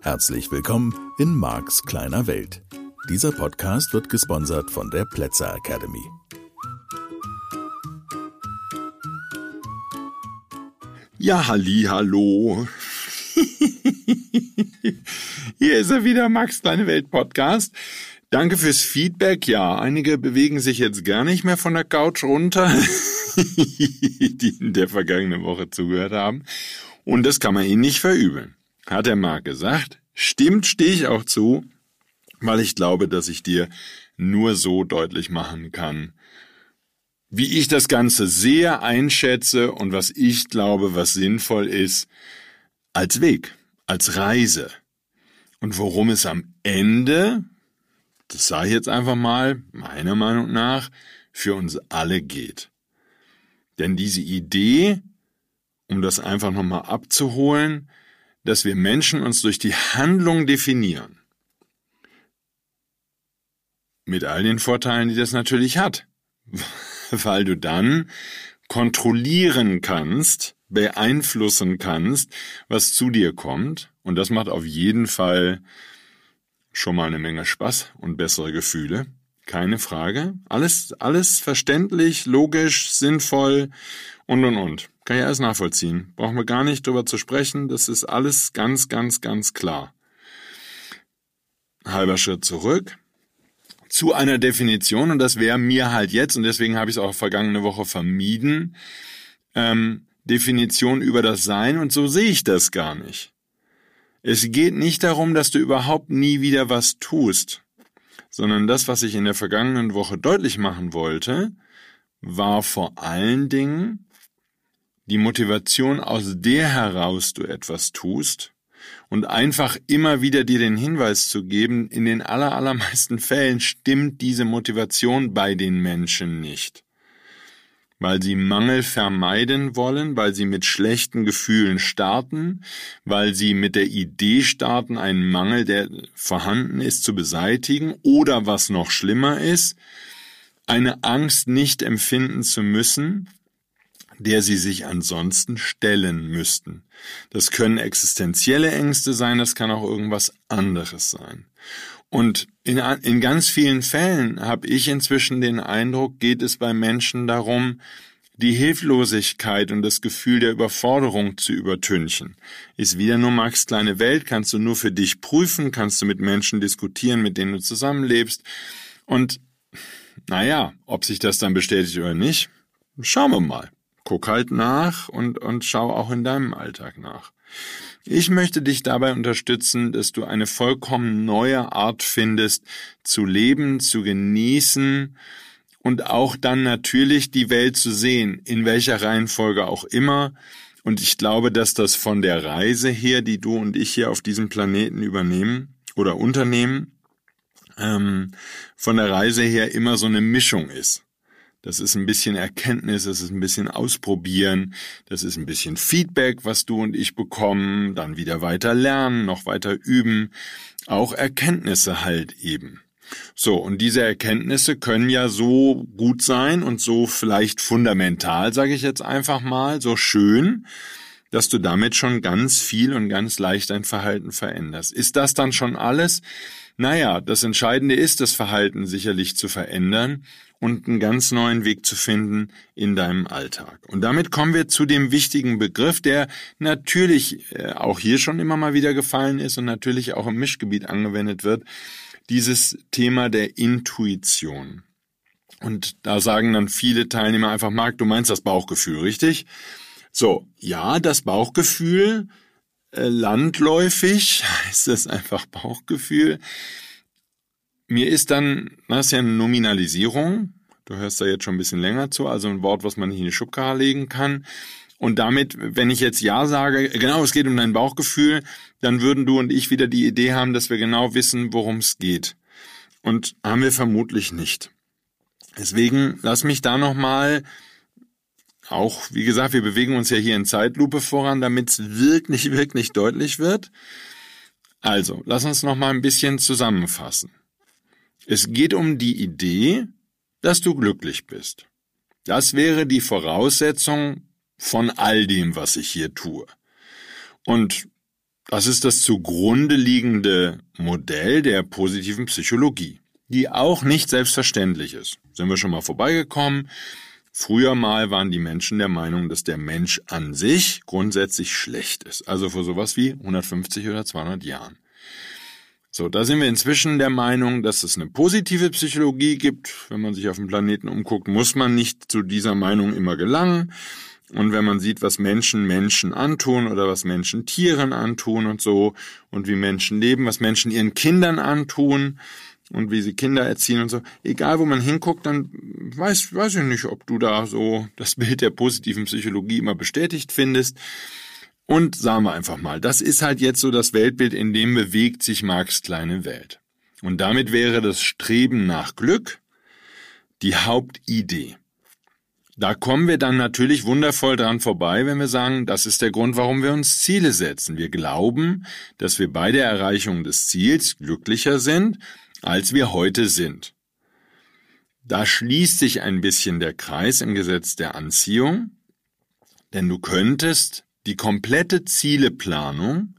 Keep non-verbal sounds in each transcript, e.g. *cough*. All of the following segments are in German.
Herzlich willkommen in Marks kleiner Welt. Dieser Podcast wird gesponsert von der Plätzer Academy. Ja, halli, hallo. *laughs* Hier ist er wieder, Max kleine Welt Podcast. Danke fürs Feedback. Ja, einige bewegen sich jetzt gar nicht mehr von der Couch runter, *laughs* die in der vergangenen Woche zugehört haben. Und das kann man ihnen nicht verübeln. Hat der Marc gesagt. Stimmt, stehe ich auch zu, weil ich glaube, dass ich dir nur so deutlich machen kann, wie ich das Ganze sehr einschätze und was ich glaube, was sinnvoll ist, als Weg, als Reise. Und worum es am Ende, das sage ich jetzt einfach mal, meiner Meinung nach, für uns alle geht. Denn diese Idee, um das einfach nochmal abzuholen, dass wir Menschen uns durch die Handlung definieren. Mit all den Vorteilen, die das natürlich hat. *laughs* Weil du dann kontrollieren kannst, beeinflussen kannst, was zu dir kommt. Und das macht auf jeden Fall schon mal eine Menge Spaß und bessere Gefühle. Keine Frage. Alles, alles verständlich, logisch, sinnvoll und und und. Kann ich alles nachvollziehen. Brauchen wir gar nicht drüber zu sprechen. Das ist alles ganz, ganz, ganz klar. Halber Schritt zurück zu einer Definition und das wäre mir halt jetzt und deswegen habe ich es auch vergangene Woche vermieden. Ähm, Definition über das Sein und so sehe ich das gar nicht. Es geht nicht darum, dass du überhaupt nie wieder was tust, sondern das, was ich in der vergangenen Woche deutlich machen wollte, war vor allen Dingen, die Motivation, aus der heraus du etwas tust, und einfach immer wieder dir den Hinweis zu geben, in den allermeisten Fällen stimmt diese Motivation bei den Menschen nicht. Weil sie Mangel vermeiden wollen, weil sie mit schlechten Gefühlen starten, weil sie mit der Idee starten, einen Mangel, der vorhanden ist, zu beseitigen, oder was noch schlimmer ist, eine Angst nicht empfinden zu müssen, der sie sich ansonsten stellen müssten. Das können existenzielle Ängste sein, das kann auch irgendwas anderes sein. Und in, in ganz vielen Fällen habe ich inzwischen den Eindruck, geht es bei Menschen darum, die Hilflosigkeit und das Gefühl der Überforderung zu übertünchen. Ist wieder nur Max kleine Welt, kannst du nur für dich prüfen, kannst du mit Menschen diskutieren, mit denen du zusammenlebst. Und naja, ob sich das dann bestätigt oder nicht, schauen wir mal guck halt nach und, und schau auch in deinem Alltag nach. Ich möchte dich dabei unterstützen, dass du eine vollkommen neue Art findest, zu leben, zu genießen und auch dann natürlich die Welt zu sehen, in welcher Reihenfolge auch immer. Und ich glaube, dass das von der Reise her, die du und ich hier auf diesem Planeten übernehmen oder unternehmen, ähm, von der Reise her immer so eine Mischung ist. Das ist ein bisschen Erkenntnis, das ist ein bisschen Ausprobieren, das ist ein bisschen Feedback, was du und ich bekommen, dann wieder weiter lernen, noch weiter üben, auch Erkenntnisse halt eben. So, und diese Erkenntnisse können ja so gut sein und so vielleicht fundamental, sage ich jetzt einfach mal, so schön, dass du damit schon ganz viel und ganz leicht dein Verhalten veränderst. Ist das dann schon alles? Naja, das Entscheidende ist, das Verhalten sicherlich zu verändern und einen ganz neuen Weg zu finden in deinem Alltag. Und damit kommen wir zu dem wichtigen Begriff, der natürlich äh, auch hier schon immer mal wieder gefallen ist und natürlich auch im Mischgebiet angewendet wird, dieses Thema der Intuition. Und da sagen dann viele Teilnehmer einfach, Marc, du meinst das Bauchgefühl, richtig? So, ja, das Bauchgefühl, landläufig *laughs* heißt das einfach Bauchgefühl, mir ist dann, das ist ja eine Nominalisierung, du hörst da jetzt schon ein bisschen länger zu, also ein Wort, was man nicht in die Schubkarre legen kann. Und damit, wenn ich jetzt Ja sage, genau, es geht um dein Bauchgefühl, dann würden du und ich wieder die Idee haben, dass wir genau wissen, worum es geht. Und haben wir vermutlich nicht. Deswegen lass mich da nochmal, auch wie gesagt, wir bewegen uns ja hier in Zeitlupe voran, damit es wirklich, wirklich deutlich wird. Also, lass uns nochmal ein bisschen zusammenfassen. Es geht um die Idee, dass du glücklich bist. Das wäre die Voraussetzung von all dem, was ich hier tue. Und das ist das zugrunde liegende Modell der positiven Psychologie, die auch nicht selbstverständlich ist. Sind wir schon mal vorbeigekommen. Früher mal waren die Menschen der Meinung, dass der Mensch an sich grundsätzlich schlecht ist. Also vor sowas wie 150 oder 200 Jahren. So, da sind wir inzwischen der Meinung, dass es eine positive Psychologie gibt. Wenn man sich auf dem Planeten umguckt, muss man nicht zu dieser Meinung immer gelangen. Und wenn man sieht, was Menschen Menschen antun oder was Menschen Tieren antun und so und wie Menschen leben, was Menschen ihren Kindern antun und wie sie Kinder erziehen und so, egal wo man hinguckt, dann weiß, weiß ich nicht, ob du da so das Bild der positiven Psychologie immer bestätigt findest. Und sagen wir einfach mal, das ist halt jetzt so das Weltbild, in dem bewegt sich Marx kleine Welt. Und damit wäre das Streben nach Glück die Hauptidee. Da kommen wir dann natürlich wundervoll dran vorbei, wenn wir sagen, das ist der Grund, warum wir uns Ziele setzen. Wir glauben, dass wir bei der Erreichung des Ziels glücklicher sind, als wir heute sind. Da schließt sich ein bisschen der Kreis im Gesetz der Anziehung, denn du könntest die komplette Zieleplanung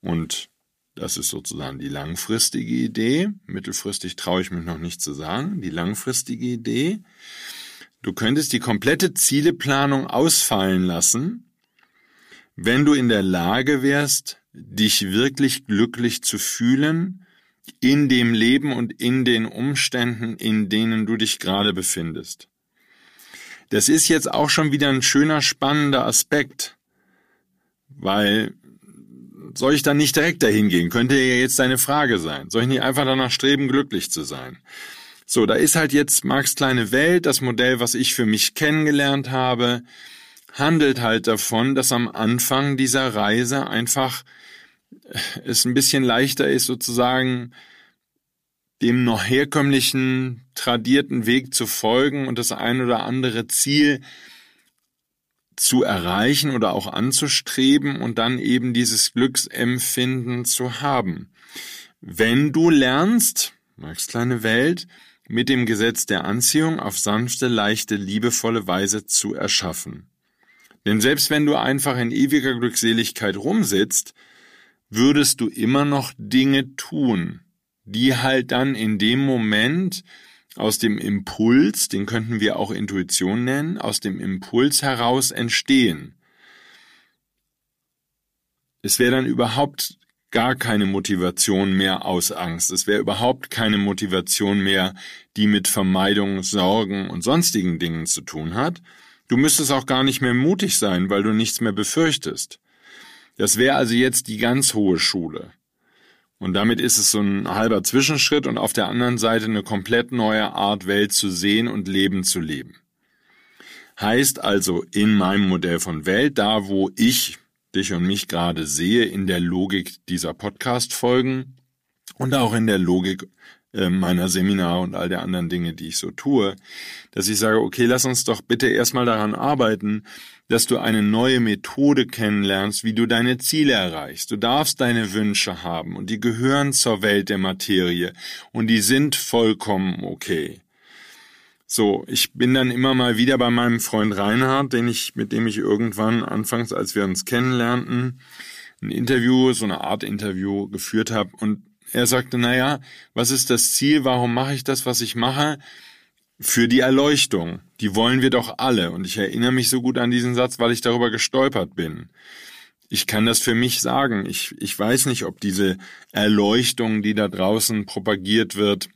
und das ist sozusagen die langfristige Idee, mittelfristig traue ich mich noch nicht zu sagen, die langfristige Idee, Du könntest die komplette Zieleplanung ausfallen lassen, wenn du in der Lage wärst, dich wirklich glücklich zu fühlen in dem Leben und in den Umständen, in denen du dich gerade befindest. Das ist jetzt auch schon wieder ein schöner, spannender Aspekt, weil soll ich dann nicht direkt dahin gehen? Könnte ja jetzt deine Frage sein. Soll ich nicht einfach danach streben, glücklich zu sein? So, da ist halt jetzt Marx kleine Welt, das Modell, was ich für mich kennengelernt habe, handelt halt davon, dass am Anfang dieser Reise einfach es ein bisschen leichter ist, sozusagen dem noch herkömmlichen, tradierten Weg zu folgen und das ein oder andere Ziel zu erreichen oder auch anzustreben und dann eben dieses Glücksempfinden zu haben. Wenn du lernst, Marx kleine Welt, mit dem Gesetz der Anziehung auf sanfte, leichte, liebevolle Weise zu erschaffen. Denn selbst wenn du einfach in ewiger Glückseligkeit rumsitzt, würdest du immer noch Dinge tun, die halt dann in dem Moment aus dem Impuls, den könnten wir auch Intuition nennen, aus dem Impuls heraus entstehen. Es wäre dann überhaupt gar keine Motivation mehr aus Angst. Es wäre überhaupt keine Motivation mehr, die mit Vermeidung, Sorgen und sonstigen Dingen zu tun hat. Du müsstest auch gar nicht mehr mutig sein, weil du nichts mehr befürchtest. Das wäre also jetzt die ganz hohe Schule. Und damit ist es so ein halber Zwischenschritt und auf der anderen Seite eine komplett neue Art Welt zu sehen und Leben zu leben. Heißt also in meinem Modell von Welt, da wo ich dich und mich gerade sehe in der Logik dieser Podcast-Folgen und auch in der Logik meiner Seminare und all der anderen Dinge, die ich so tue, dass ich sage, okay, lass uns doch bitte erstmal daran arbeiten, dass du eine neue Methode kennenlernst, wie du deine Ziele erreichst. Du darfst deine Wünsche haben und die gehören zur Welt der Materie und die sind vollkommen okay. So, ich bin dann immer mal wieder bei meinem Freund Reinhard, den ich, mit dem ich irgendwann anfangs, als wir uns kennenlernten, ein Interview, so eine Art Interview geführt habe und er sagte, naja, was ist das Ziel? Warum mache ich das, was ich mache? Für die Erleuchtung. Die wollen wir doch alle. Und ich erinnere mich so gut an diesen Satz, weil ich darüber gestolpert bin. Ich kann das für mich sagen. Ich, ich weiß nicht, ob diese Erleuchtung, die da draußen propagiert wird,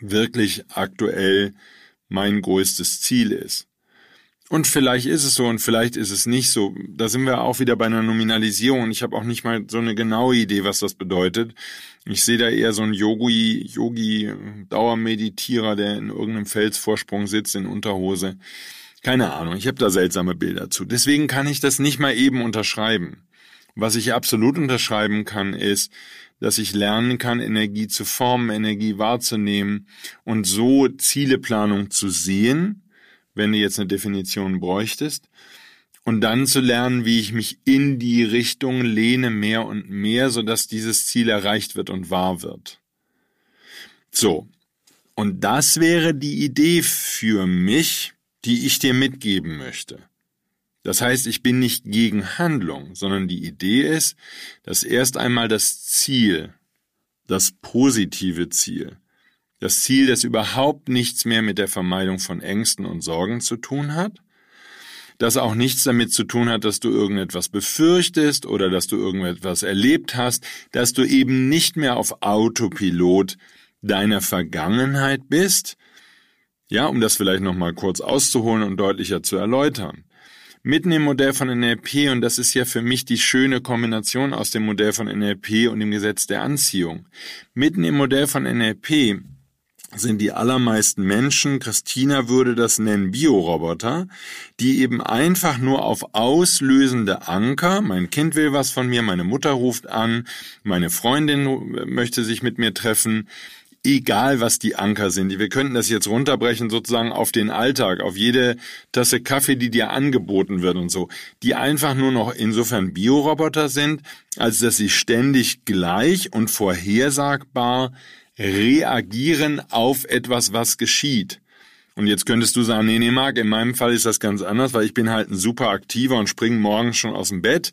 wirklich aktuell mein größtes Ziel ist. Und vielleicht ist es so und vielleicht ist es nicht so. Da sind wir auch wieder bei einer Nominalisierung. Ich habe auch nicht mal so eine genaue Idee, was das bedeutet. Ich sehe da eher so einen Yogi, Yogi, Dauermeditierer, der in irgendeinem Felsvorsprung sitzt in Unterhose. Keine Ahnung, ich habe da seltsame Bilder zu. Deswegen kann ich das nicht mal eben unterschreiben. Was ich absolut unterschreiben kann, ist, dass ich lernen kann, Energie zu formen, Energie wahrzunehmen und so Zieleplanung zu sehen, wenn du jetzt eine Definition bräuchtest, und dann zu lernen, wie ich mich in die Richtung lehne mehr und mehr, sodass dieses Ziel erreicht wird und wahr wird. So. Und das wäre die Idee für mich, die ich dir mitgeben möchte. Das heißt, ich bin nicht gegen Handlung, sondern die Idee ist, dass erst einmal das Ziel, das positive Ziel, das Ziel, das überhaupt nichts mehr mit der Vermeidung von Ängsten und Sorgen zu tun hat, das auch nichts damit zu tun hat, dass du irgendetwas befürchtest oder dass du irgendetwas erlebt hast, dass du eben nicht mehr auf Autopilot deiner Vergangenheit bist, ja, um das vielleicht nochmal kurz auszuholen und deutlicher zu erläutern. Mitten im Modell von NLP, und das ist ja für mich die schöne Kombination aus dem Modell von NLP und dem Gesetz der Anziehung. Mitten im Modell von NLP sind die allermeisten Menschen, Christina würde das nennen, Bioroboter, die eben einfach nur auf auslösende Anker, mein Kind will was von mir, meine Mutter ruft an, meine Freundin möchte sich mit mir treffen, egal was die Anker sind. Wir könnten das jetzt runterbrechen sozusagen auf den Alltag, auf jede Tasse Kaffee, die dir angeboten wird und so, die einfach nur noch insofern Bioroboter sind, als dass sie ständig gleich und vorhersagbar reagieren auf etwas, was geschieht. Und jetzt könntest du sagen, nee, nee, Marc, in meinem Fall ist das ganz anders, weil ich bin halt ein super aktiver und springe morgens schon aus dem Bett.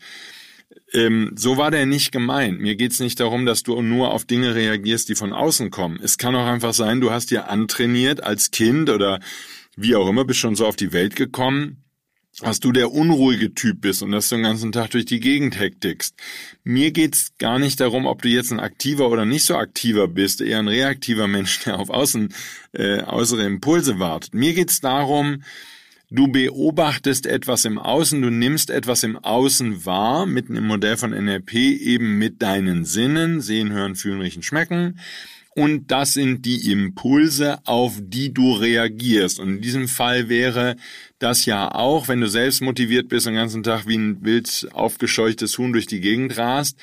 Ähm, so war der nicht gemeint. Mir geht's nicht darum, dass du nur auf Dinge reagierst, die von außen kommen. Es kann auch einfach sein, du hast dir antrainiert als Kind oder wie auch immer, bist schon so auf die Welt gekommen, dass du der unruhige Typ bist und dass du den ganzen Tag durch die Gegend hektigst. Mir geht's gar nicht darum, ob du jetzt ein aktiver oder nicht so aktiver bist, eher ein reaktiver Mensch, der auf außen äh, äußere Impulse wartet. Mir geht's darum, du beobachtest etwas im Außen, du nimmst etwas im Außen wahr, mitten im Modell von NLP eben mit deinen Sinnen, sehen, hören, fühlen, riechen, schmecken und das sind die Impulse, auf die du reagierst. Und in diesem Fall wäre das ja auch, wenn du selbst motiviert bist und den ganzen Tag wie ein wild aufgescheuchtes Huhn durch die Gegend rast,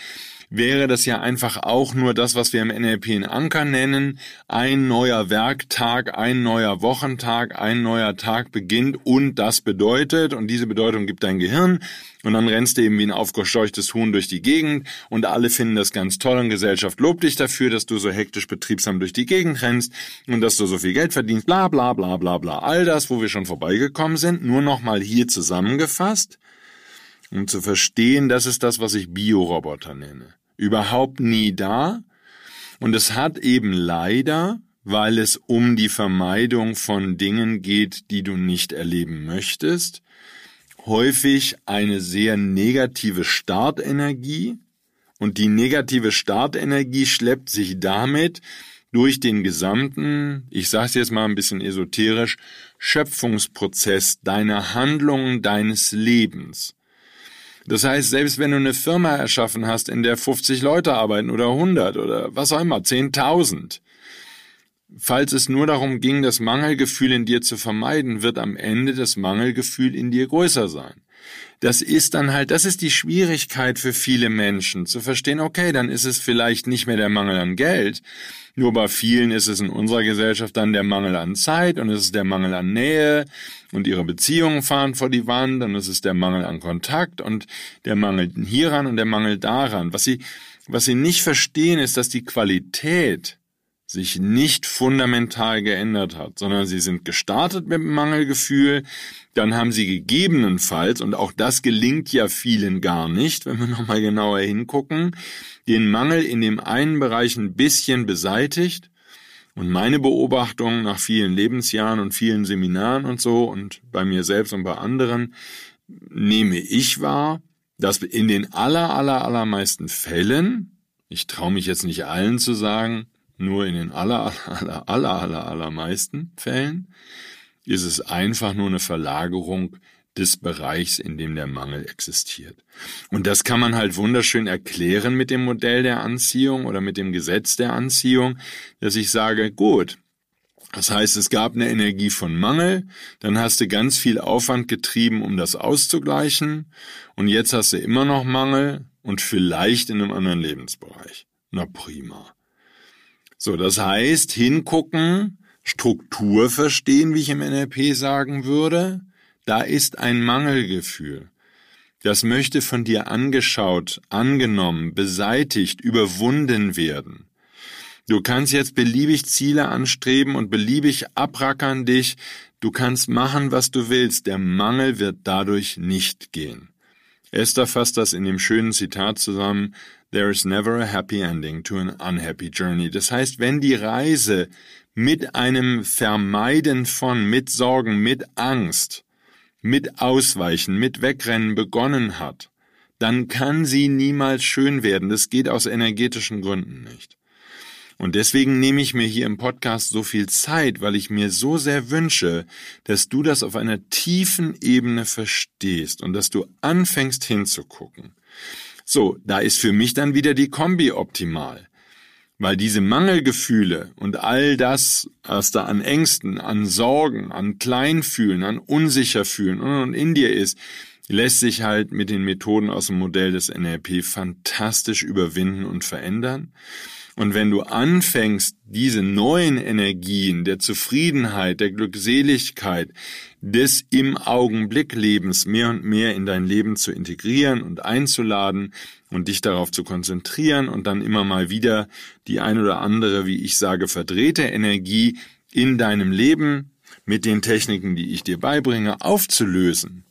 wäre das ja einfach auch nur das, was wir im NLP einen Anker nennen. Ein neuer Werktag, ein neuer Wochentag, ein neuer Tag beginnt und das bedeutet, und diese Bedeutung gibt dein Gehirn, und dann rennst du eben wie ein aufgescheuchtes Huhn durch die Gegend und alle finden das ganz toll und Gesellschaft lobt dich dafür, dass du so hektisch betriebsam durch die Gegend rennst und dass du so viel Geld verdienst, bla bla bla bla bla. All das, wo wir schon vorbeigekommen sind, nur nochmal hier zusammengefasst um zu verstehen, das ist das, was ich Bioroboter nenne. Überhaupt nie da. Und es hat eben leider, weil es um die Vermeidung von Dingen geht, die du nicht erleben möchtest, häufig eine sehr negative Startenergie. Und die negative Startenergie schleppt sich damit durch den gesamten, ich sage es jetzt mal ein bisschen esoterisch, Schöpfungsprozess deiner Handlungen, deines Lebens. Das heißt, selbst wenn du eine Firma erschaffen hast, in der 50 Leute arbeiten oder 100 oder was auch immer, 10.000, falls es nur darum ging, das Mangelgefühl in dir zu vermeiden, wird am Ende das Mangelgefühl in dir größer sein. Das ist dann halt, das ist die Schwierigkeit für viele Menschen, zu verstehen, okay, dann ist es vielleicht nicht mehr der Mangel an Geld, nur bei vielen ist es in unserer Gesellschaft dann der Mangel an Zeit und es ist der Mangel an Nähe und ihre Beziehungen fahren vor die Wand und es ist der Mangel an Kontakt und der Mangel hieran und der Mangel daran. Was sie, was sie nicht verstehen, ist, dass die Qualität sich nicht fundamental geändert hat, sondern sie sind gestartet mit Mangelgefühl, dann haben sie gegebenenfalls, und auch das gelingt ja vielen gar nicht, wenn wir *laughs* nochmal genauer hingucken, den Mangel in dem einen Bereich ein bisschen beseitigt. Und meine Beobachtung nach vielen Lebensjahren und vielen Seminaren und so und bei mir selbst und bei anderen nehme ich wahr, dass in den aller, aller, allermeisten Fällen, ich traue mich jetzt nicht allen zu sagen, nur in den aller, aller, aller, aller, allermeisten Fällen ist es einfach nur eine Verlagerung des Bereichs, in dem der Mangel existiert. Und das kann man halt wunderschön erklären mit dem Modell der Anziehung oder mit dem Gesetz der Anziehung, dass ich sage, gut, das heißt, es gab eine Energie von Mangel, dann hast du ganz viel Aufwand getrieben, um das auszugleichen, und jetzt hast du immer noch Mangel und vielleicht in einem anderen Lebensbereich. Na prima. So, das heißt, hingucken, Struktur verstehen, wie ich im NLP sagen würde, da ist ein Mangelgefühl. Das möchte von dir angeschaut, angenommen, beseitigt, überwunden werden. Du kannst jetzt beliebig Ziele anstreben und beliebig abrackern dich Du kannst machen, was du willst, der Mangel wird dadurch nicht gehen. Esther fasst das in dem schönen Zitat zusammen, There is never a happy ending to an unhappy journey. Das heißt, wenn die Reise mit einem Vermeiden von, mit Sorgen, mit Angst, mit Ausweichen, mit Wegrennen begonnen hat, dann kann sie niemals schön werden. Das geht aus energetischen Gründen nicht. Und deswegen nehme ich mir hier im Podcast so viel Zeit, weil ich mir so sehr wünsche, dass du das auf einer tiefen Ebene verstehst und dass du anfängst hinzugucken. So, da ist für mich dann wieder die Kombi optimal. Weil diese Mangelgefühle und all das, was da an Ängsten, an Sorgen, an Kleinfühlen, an Unsicherfühlen und in dir ist, lässt sich halt mit den Methoden aus dem Modell des NLP fantastisch überwinden und verändern. Und wenn du anfängst, diese neuen Energien der Zufriedenheit, der Glückseligkeit, des im Augenblick Lebens mehr und mehr in dein Leben zu integrieren und einzuladen und dich darauf zu konzentrieren und dann immer mal wieder die ein oder andere, wie ich sage, verdrehte Energie in deinem Leben mit den Techniken, die ich dir beibringe, aufzulösen,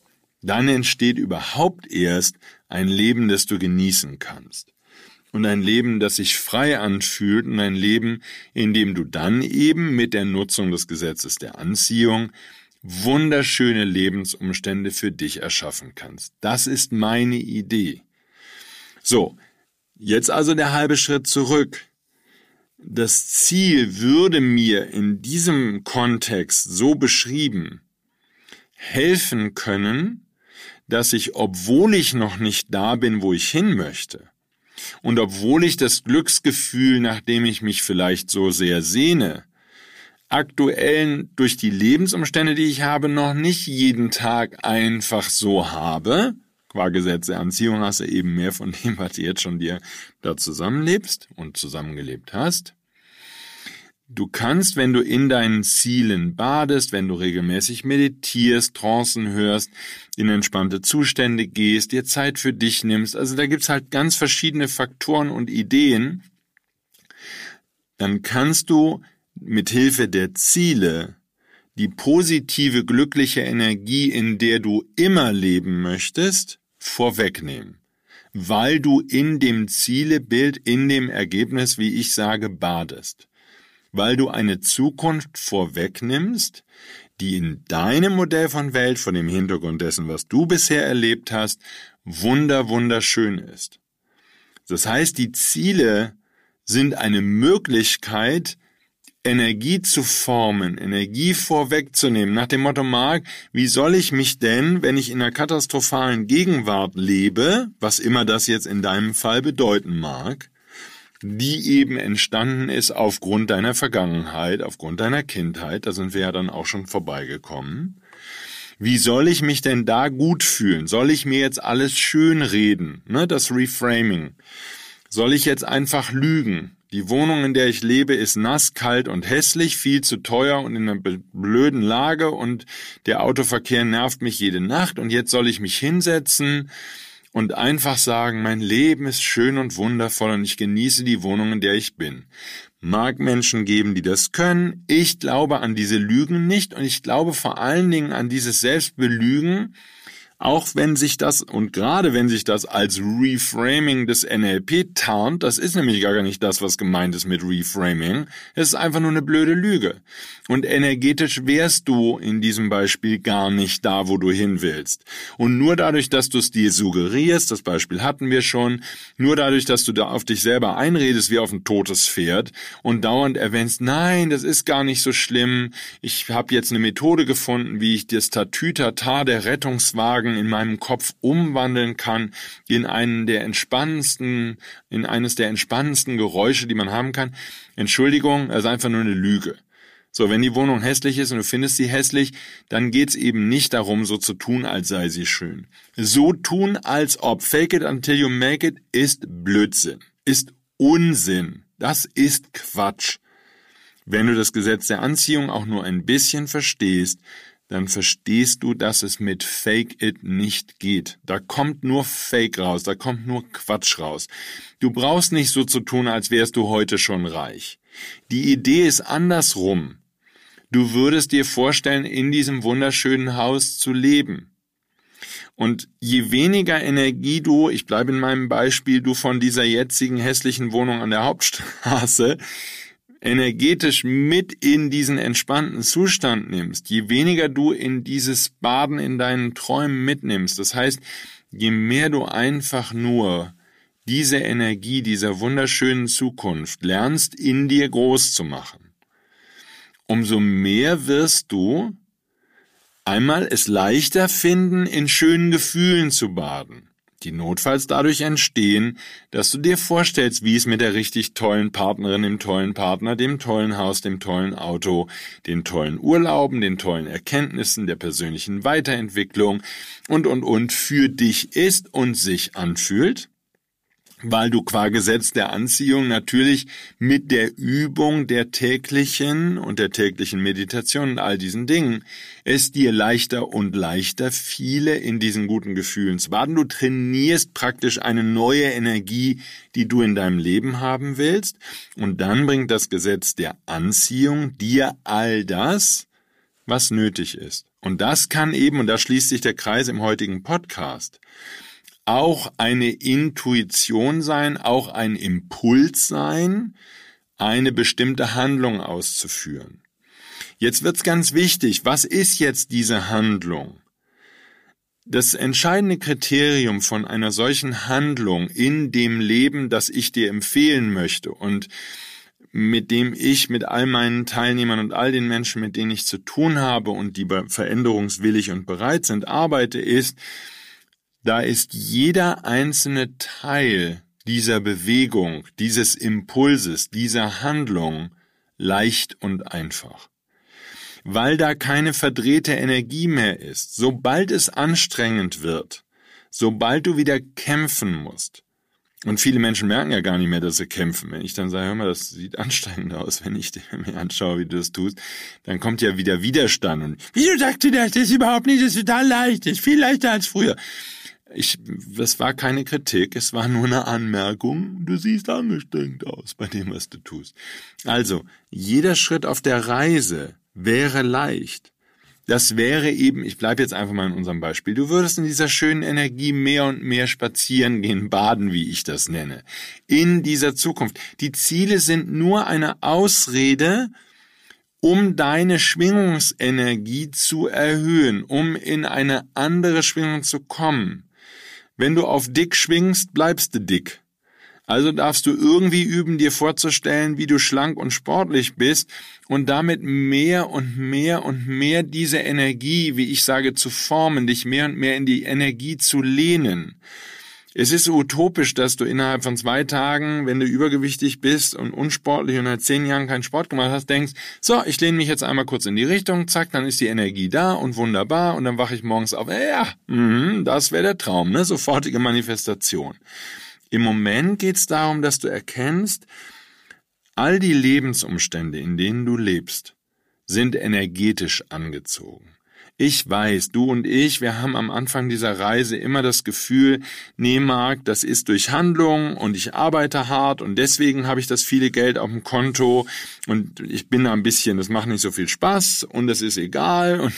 dann entsteht überhaupt erst ein Leben, das du genießen kannst und ein Leben, das sich frei anfühlt und ein Leben, in dem du dann eben mit der Nutzung des Gesetzes der Anziehung wunderschöne Lebensumstände für dich erschaffen kannst. Das ist meine Idee. So, jetzt also der halbe Schritt zurück. Das Ziel würde mir in diesem Kontext so beschrieben helfen können, dass ich, obwohl ich noch nicht da bin, wo ich hin möchte, und obwohl ich das Glücksgefühl, nach dem ich mich vielleicht so sehr sehne, aktuell durch die Lebensumstände, die ich habe, noch nicht jeden Tag einfach so habe, qua Gesetz der Anziehung hast du eben mehr von dem, was du jetzt schon dir da zusammenlebst und zusammengelebt hast, Du kannst, wenn du in deinen Zielen badest, wenn du regelmäßig meditierst, Trancen hörst, in entspannte Zustände gehst, dir Zeit für dich nimmst, also da gibt's halt ganz verschiedene Faktoren und Ideen, dann kannst du mit Hilfe der Ziele die positive, glückliche Energie, in der du immer leben möchtest, vorwegnehmen. Weil du in dem Zielebild, in dem Ergebnis, wie ich sage, badest weil du eine Zukunft vorwegnimmst, die in deinem Modell von Welt, von dem Hintergrund dessen, was du bisher erlebt hast, wunder, wunderschön ist. Das heißt, die Ziele sind eine Möglichkeit, Energie zu formen, Energie vorwegzunehmen, nach dem Motto, Mark, wie soll ich mich denn, wenn ich in einer katastrophalen Gegenwart lebe, was immer das jetzt in deinem Fall bedeuten mag, die eben entstanden ist aufgrund deiner Vergangenheit, aufgrund deiner Kindheit, da sind wir ja dann auch schon vorbeigekommen. Wie soll ich mich denn da gut fühlen? Soll ich mir jetzt alles schön reden? Ne, das Reframing. Soll ich jetzt einfach lügen? Die Wohnung, in der ich lebe, ist nass, kalt und hässlich, viel zu teuer und in einer blöden Lage und der Autoverkehr nervt mich jede Nacht und jetzt soll ich mich hinsetzen und einfach sagen, mein Leben ist schön und wundervoll und ich genieße die Wohnung, in der ich bin. Mag Menschen geben, die das können. Ich glaube an diese Lügen nicht und ich glaube vor allen Dingen an dieses Selbstbelügen, auch wenn sich das und gerade wenn sich das als Reframing des NLP tarnt, das ist nämlich gar nicht das, was gemeint ist mit Reframing, es ist einfach nur eine blöde Lüge. Und energetisch wärst du in diesem Beispiel gar nicht da, wo du hin willst. Und nur dadurch, dass du es dir suggerierst, das Beispiel hatten wir schon, nur dadurch, dass du da auf dich selber einredest wie auf ein totes Pferd und dauernd erwähnst, nein, das ist gar nicht so schlimm, ich habe jetzt eine Methode gefunden, wie ich das Tatütata der Rettungswagen Gedanken in meinem Kopf umwandeln kann in einen der entspannendsten, in eines der entspannendsten Geräusche, die man haben kann. Entschuldigung, das ist einfach nur eine Lüge. So, wenn die Wohnung hässlich ist und du findest sie hässlich, dann geht's eben nicht darum, so zu tun, als sei sie schön. So tun, als ob fake it until you make it, ist Blödsinn, ist Unsinn. Das ist Quatsch. Wenn du das Gesetz der Anziehung auch nur ein bisschen verstehst, dann verstehst du, dass es mit Fake It nicht geht. Da kommt nur Fake raus, da kommt nur Quatsch raus. Du brauchst nicht so zu tun, als wärst du heute schon reich. Die Idee ist andersrum. Du würdest dir vorstellen, in diesem wunderschönen Haus zu leben. Und je weniger Energie du, ich bleibe in meinem Beispiel, du von dieser jetzigen hässlichen Wohnung an der Hauptstraße energetisch mit in diesen entspannten Zustand nimmst, je weniger du in dieses Baden in deinen Träumen mitnimmst, das heißt, je mehr du einfach nur diese Energie dieser wunderschönen Zukunft lernst in dir groß zu machen, umso mehr wirst du einmal es leichter finden, in schönen Gefühlen zu baden die notfalls dadurch entstehen, dass du dir vorstellst, wie es mit der richtig tollen Partnerin, dem tollen Partner, dem tollen Haus, dem tollen Auto, den tollen Urlauben, den tollen Erkenntnissen, der persönlichen Weiterentwicklung und und und für dich ist und sich anfühlt weil du qua Gesetz der Anziehung natürlich mit der Übung der täglichen und der täglichen Meditation und all diesen Dingen es dir leichter und leichter viele in diesen guten Gefühlen zu baden. Du trainierst praktisch eine neue Energie, die du in deinem Leben haben willst und dann bringt das Gesetz der Anziehung dir all das, was nötig ist. Und das kann eben, und da schließt sich der Kreis im heutigen Podcast, auch eine Intuition sein, auch ein Impuls sein, eine bestimmte Handlung auszuführen. Jetzt wird's ganz wichtig, was ist jetzt diese Handlung? Das entscheidende Kriterium von einer solchen Handlung in dem Leben, das ich dir empfehlen möchte und mit dem ich mit all meinen Teilnehmern und all den Menschen, mit denen ich zu tun habe und die veränderungswillig und bereit sind, arbeite, ist, da ist jeder einzelne Teil dieser Bewegung, dieses Impulses, dieser Handlung leicht und einfach. Weil da keine verdrehte Energie mehr ist, sobald es anstrengend wird, sobald du wieder kämpfen musst, und viele Menschen merken ja gar nicht mehr, dass sie kämpfen. Wenn ich dann sage, hör mal, das sieht anstrengend aus, wenn ich mir anschaue, wie du das tust, dann kommt ja wieder Widerstand. Und wieso sagst du das? Das ist überhaupt nicht, das ist total leicht, das ist viel leichter als früher. Ich, das war keine Kritik, es war nur eine Anmerkung. Du siehst angestrengt aus bei dem, was du tust. Also, jeder Schritt auf der Reise wäre leicht. Das wäre eben, ich bleibe jetzt einfach mal in unserem Beispiel, du würdest in dieser schönen Energie mehr und mehr spazieren gehen, baden, wie ich das nenne, in dieser Zukunft. Die Ziele sind nur eine Ausrede, um deine Schwingungsenergie zu erhöhen, um in eine andere Schwingung zu kommen. Wenn du auf dick schwingst, bleibst du dick. Also darfst du irgendwie üben, dir vorzustellen, wie du schlank und sportlich bist und damit mehr und mehr und mehr diese Energie, wie ich sage, zu formen, dich mehr und mehr in die Energie zu lehnen. Es ist utopisch, dass du innerhalb von zwei Tagen, wenn du übergewichtig bist und unsportlich und seit zehn Jahren keinen Sport gemacht hast, denkst, so, ich lehne mich jetzt einmal kurz in die Richtung, zack, dann ist die Energie da und wunderbar und dann wache ich morgens auf. Ja, mh, das wäre der Traum, ne? Sofortige Manifestation. Im Moment geht es darum, dass du erkennst, all die Lebensumstände, in denen du lebst, sind energetisch angezogen. Ich weiß, du und ich, wir haben am Anfang dieser Reise immer das Gefühl, nee, Marc, das ist durch Handlung und ich arbeite hart und deswegen habe ich das viele Geld auf dem Konto und ich bin da ein bisschen, das macht nicht so viel Spaß und es ist egal und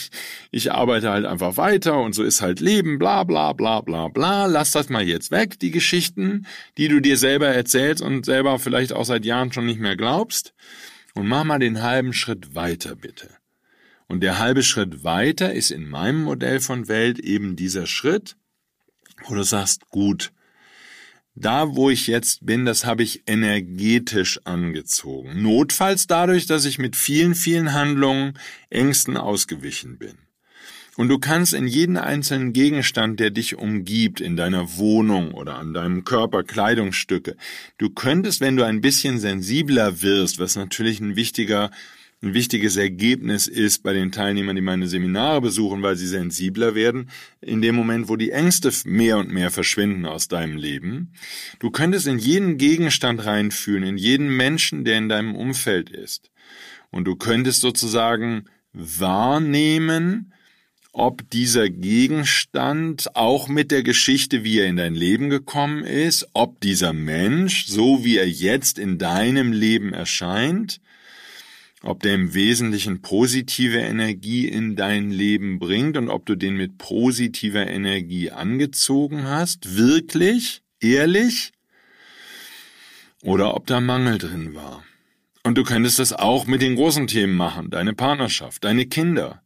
ich arbeite halt einfach weiter und so ist halt Leben, bla bla bla bla bla. Lass das mal jetzt weg, die Geschichten, die du dir selber erzählst und selber vielleicht auch seit Jahren schon nicht mehr glaubst. Und mach mal den halben Schritt weiter, bitte. Und der halbe Schritt weiter ist in meinem Modell von Welt eben dieser Schritt, wo du sagst, gut, da, wo ich jetzt bin, das habe ich energetisch angezogen. Notfalls dadurch, dass ich mit vielen, vielen Handlungen, Ängsten ausgewichen bin. Und du kannst in jeden einzelnen Gegenstand, der dich umgibt, in deiner Wohnung oder an deinem Körper Kleidungsstücke, du könntest, wenn du ein bisschen sensibler wirst, was natürlich ein wichtiger ein wichtiges Ergebnis ist bei den Teilnehmern, die meine Seminare besuchen, weil sie sensibler werden, in dem Moment, wo die Ängste mehr und mehr verschwinden aus deinem Leben. Du könntest in jeden Gegenstand reinfühlen, in jeden Menschen, der in deinem Umfeld ist. Und du könntest sozusagen wahrnehmen, ob dieser Gegenstand auch mit der Geschichte, wie er in dein Leben gekommen ist, ob dieser Mensch, so wie er jetzt in deinem Leben erscheint, ob der im Wesentlichen positive Energie in dein Leben bringt und ob du den mit positiver Energie angezogen hast, wirklich, ehrlich, oder ob da Mangel drin war. Und du könntest das auch mit den großen Themen machen, deine Partnerschaft, deine Kinder.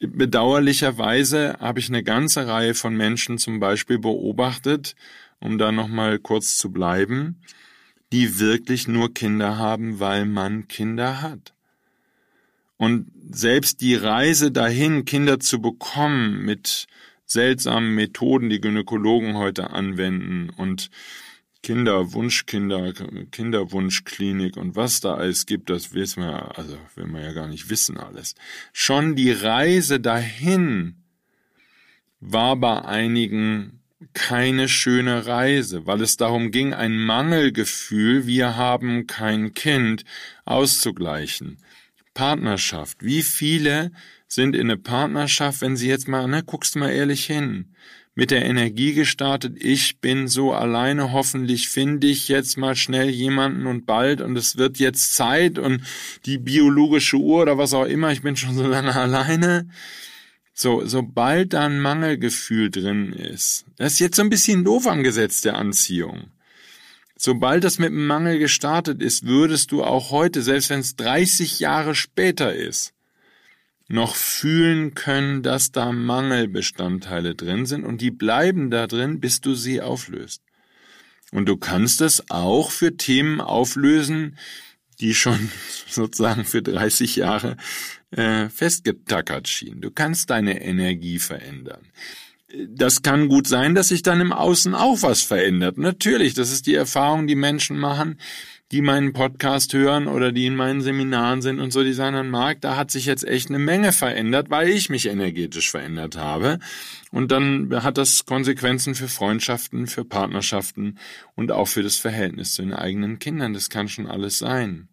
Bedauerlicherweise habe ich eine ganze Reihe von Menschen zum Beispiel beobachtet, um da nochmal kurz zu bleiben, die wirklich nur Kinder haben, weil man Kinder hat. Und selbst die Reise dahin, Kinder zu bekommen mit seltsamen Methoden, die Gynäkologen heute anwenden und Kinderwunschkinder, Kinderwunschklinik und was da alles gibt, das wissen wir, also will man ja gar nicht wissen alles. Schon die Reise dahin war bei einigen keine schöne Reise, weil es darum ging, ein Mangelgefühl, wir haben kein Kind, auszugleichen. Partnerschaft. Wie viele sind in eine Partnerschaft, wenn sie jetzt mal, ne, guckst mal ehrlich hin, mit der Energie gestartet, ich bin so alleine, hoffentlich finde ich jetzt mal schnell jemanden und bald und es wird jetzt Zeit und die biologische Uhr oder was auch immer, ich bin schon so *laughs* lange alleine. So, sobald da ein Mangelgefühl drin ist, das ist jetzt so ein bisschen doof am Gesetz der Anziehung. Sobald das mit dem Mangel gestartet ist, würdest du auch heute, selbst wenn es 30 Jahre später ist, noch fühlen können, dass da Mangelbestandteile drin sind und die bleiben da drin, bis du sie auflöst. Und du kannst es auch für Themen auflösen, die schon *laughs* sozusagen für 30 Jahre äh, festgetackert schienen. Du kannst deine Energie verändern. Das kann gut sein, dass sich dann im Außen auch was verändert. Natürlich, das ist die Erfahrung, die Menschen machen, die meinen Podcast hören oder die in meinen Seminaren sind und so, die sagen dann, Marc, da hat sich jetzt echt eine Menge verändert, weil ich mich energetisch verändert habe. Und dann hat das Konsequenzen für Freundschaften, für Partnerschaften und auch für das Verhältnis zu den eigenen Kindern. Das kann schon alles sein.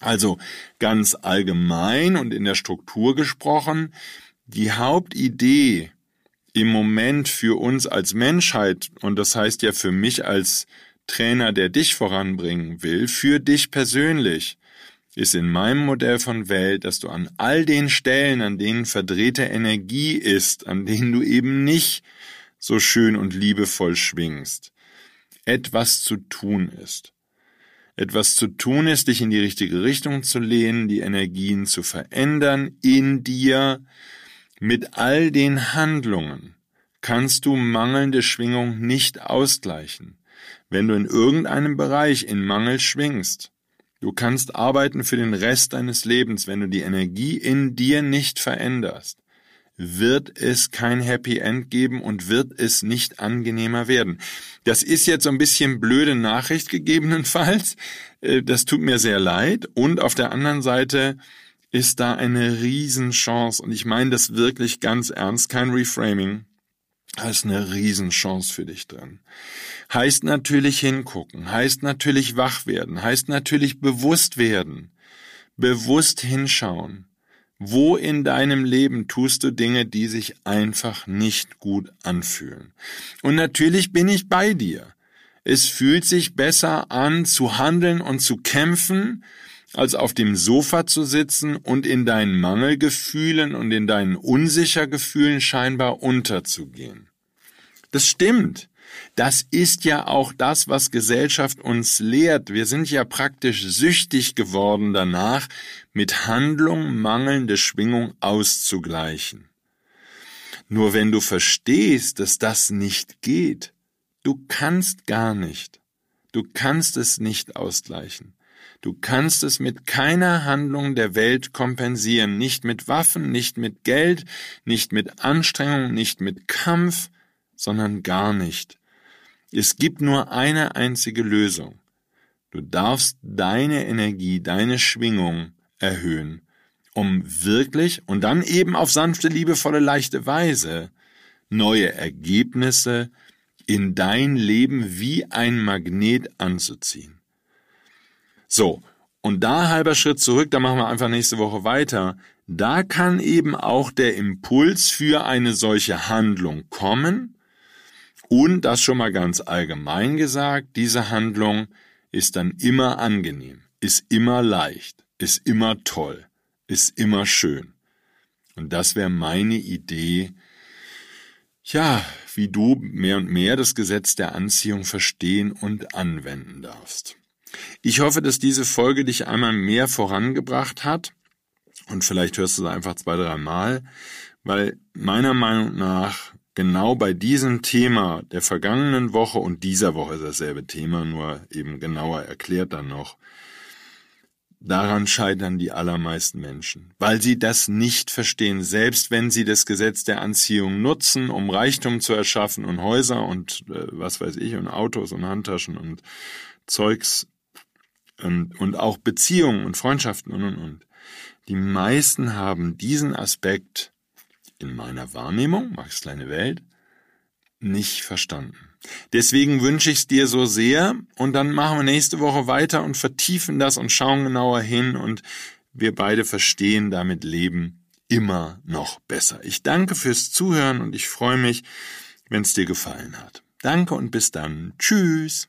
Also ganz allgemein und in der Struktur gesprochen, die Hauptidee im Moment für uns als Menschheit, und das heißt ja für mich als Trainer, der dich voranbringen will, für dich persönlich, ist in meinem Modell von Welt, dass du an all den Stellen, an denen verdrehte Energie ist, an denen du eben nicht so schön und liebevoll schwingst, etwas zu tun ist. Etwas zu tun ist, dich in die richtige Richtung zu lehnen, die Energien zu verändern in dir. Mit all den Handlungen kannst du mangelnde Schwingung nicht ausgleichen wenn du in irgendeinem Bereich in Mangel schwingst. Du kannst arbeiten für den Rest deines Lebens, wenn du die Energie in dir nicht veränderst wird es kein Happy End geben und wird es nicht angenehmer werden. Das ist jetzt so ein bisschen blöde Nachricht gegebenenfalls. Äh, das tut mir sehr leid. Und auf der anderen Seite ist da eine Riesenchance. Und ich meine das wirklich ganz ernst, kein Reframing. Da ist eine Riesenchance für dich drin heißt natürlich hingucken, heißt natürlich wach werden, heißt natürlich bewusst werden, bewusst hinschauen. Wo in deinem Leben tust du Dinge, die sich einfach nicht gut anfühlen? Und natürlich bin ich bei dir. Es fühlt sich besser an, zu handeln und zu kämpfen, als auf dem Sofa zu sitzen und in deinen Mangelgefühlen und in deinen Unsichergefühlen scheinbar unterzugehen. Das stimmt. Das ist ja auch das, was Gesellschaft uns lehrt. Wir sind ja praktisch süchtig geworden danach, mit Handlung mangelnde Schwingung auszugleichen. Nur wenn du verstehst, dass das nicht geht, du kannst gar nicht, du kannst es nicht ausgleichen. Du kannst es mit keiner Handlung der Welt kompensieren, nicht mit Waffen, nicht mit Geld, nicht mit Anstrengung, nicht mit Kampf, sondern gar nicht. Es gibt nur eine einzige Lösung. Du darfst deine Energie, deine Schwingung erhöhen, um wirklich und dann eben auf sanfte, liebevolle, leichte Weise neue Ergebnisse in dein Leben wie ein Magnet anzuziehen. So, und da halber Schritt zurück, da machen wir einfach nächste Woche weiter. Da kann eben auch der Impuls für eine solche Handlung kommen, und das schon mal ganz allgemein gesagt, diese Handlung ist dann immer angenehm, ist immer leicht. ist immer toll, ist immer schön. Und das wäre meine Idee, ja, wie du mehr und mehr das Gesetz der Anziehung verstehen und anwenden darfst. Ich hoffe, dass diese Folge dich einmal mehr vorangebracht hat. Und vielleicht hörst du es einfach zwei, drei Mal, weil meiner Meinung nach genau bei diesem Thema der vergangenen Woche und dieser Woche dasselbe Thema, nur eben genauer erklärt dann noch, Daran scheitern die allermeisten Menschen, weil sie das nicht verstehen, selbst wenn sie das Gesetz der Anziehung nutzen, um Reichtum zu erschaffen und Häuser und äh, was weiß ich und Autos und Handtaschen und Zeugs und, und auch Beziehungen und Freundschaften und und und. Die meisten haben diesen Aspekt in meiner Wahrnehmung, Max kleine Welt, nicht verstanden. Deswegen wünsche ich es dir so sehr und dann machen wir nächste Woche weiter und vertiefen das und schauen genauer hin und wir beide verstehen damit Leben immer noch besser. Ich danke fürs Zuhören und ich freue mich, wenn es dir gefallen hat. Danke und bis dann. Tschüss.